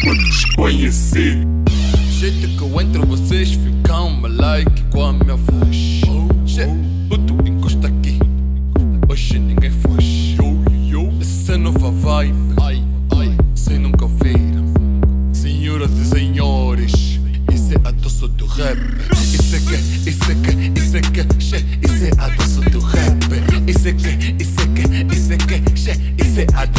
pra desconhecer. Jeito que eu entro, vocês ficam uma like com a minha voz. Puto, encosta aqui. Hoje ninguém foge. Essa é nova vibe. Ai, ai, sem nunca viram. Senhoras e senhores, isso é a doce do rap. Isso é que, isso é que, isso é que, che, isso é a doce do rap. Isso é que, isso é que, isso é que, che, isso é a doce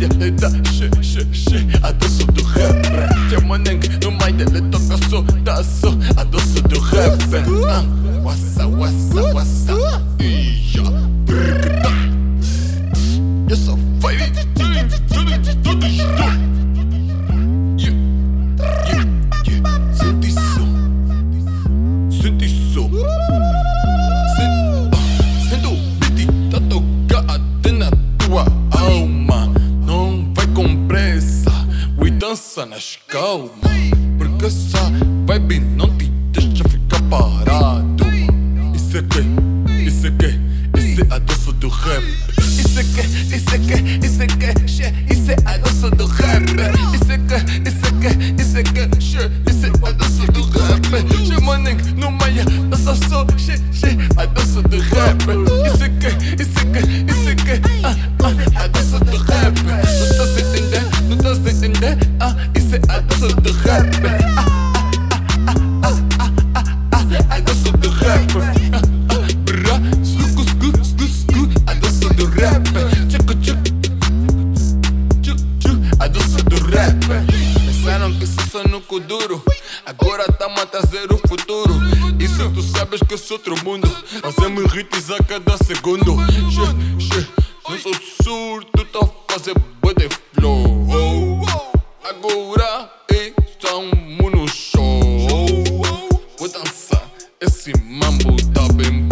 no meia, da, che, che, che, a doce do rap. Chamanem no meia, le toca só, da só, a doce do rap. Wassa, wassa, wassa. Pressa, we dança nas calmas. Porque essa vibe não te deixa ficar parado. Isso é que, isso é que, isso é a doce do rap. Isso é que, isso é que, isso é que, che, isso é a doce do rap. Isso é que, isso é que, isso é que, che, isso é a doce do rap. Chamanem no meia, dança só, che, che, a doce do rap. Isso é que, isso é que, isso é que, ah, ah, a doce Pensaram que só no duro. Agora tamo a trazer o futuro. Isso tu sabes que eu sou outro mundo. Fazemos hits a cada segundo. Che, che, não sou surdo, tô a fazer boa de flow. Agora estamos no show. Vou dançar, esse mambo tá bem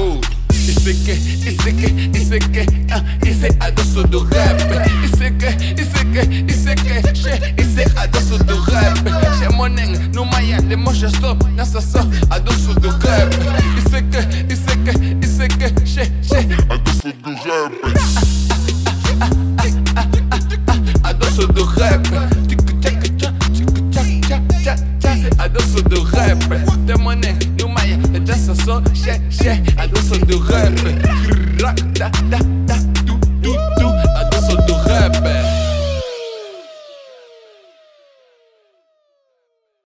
let's go. Isso é que, isso é que, isso é que, ah, isso é a doce do rap. Isso é que, isso é que, isso é que, che, isso é a doce do rap. Chamonem no maia, demonstra só, nessa só, a doce do rap. Isso é que, isso é que,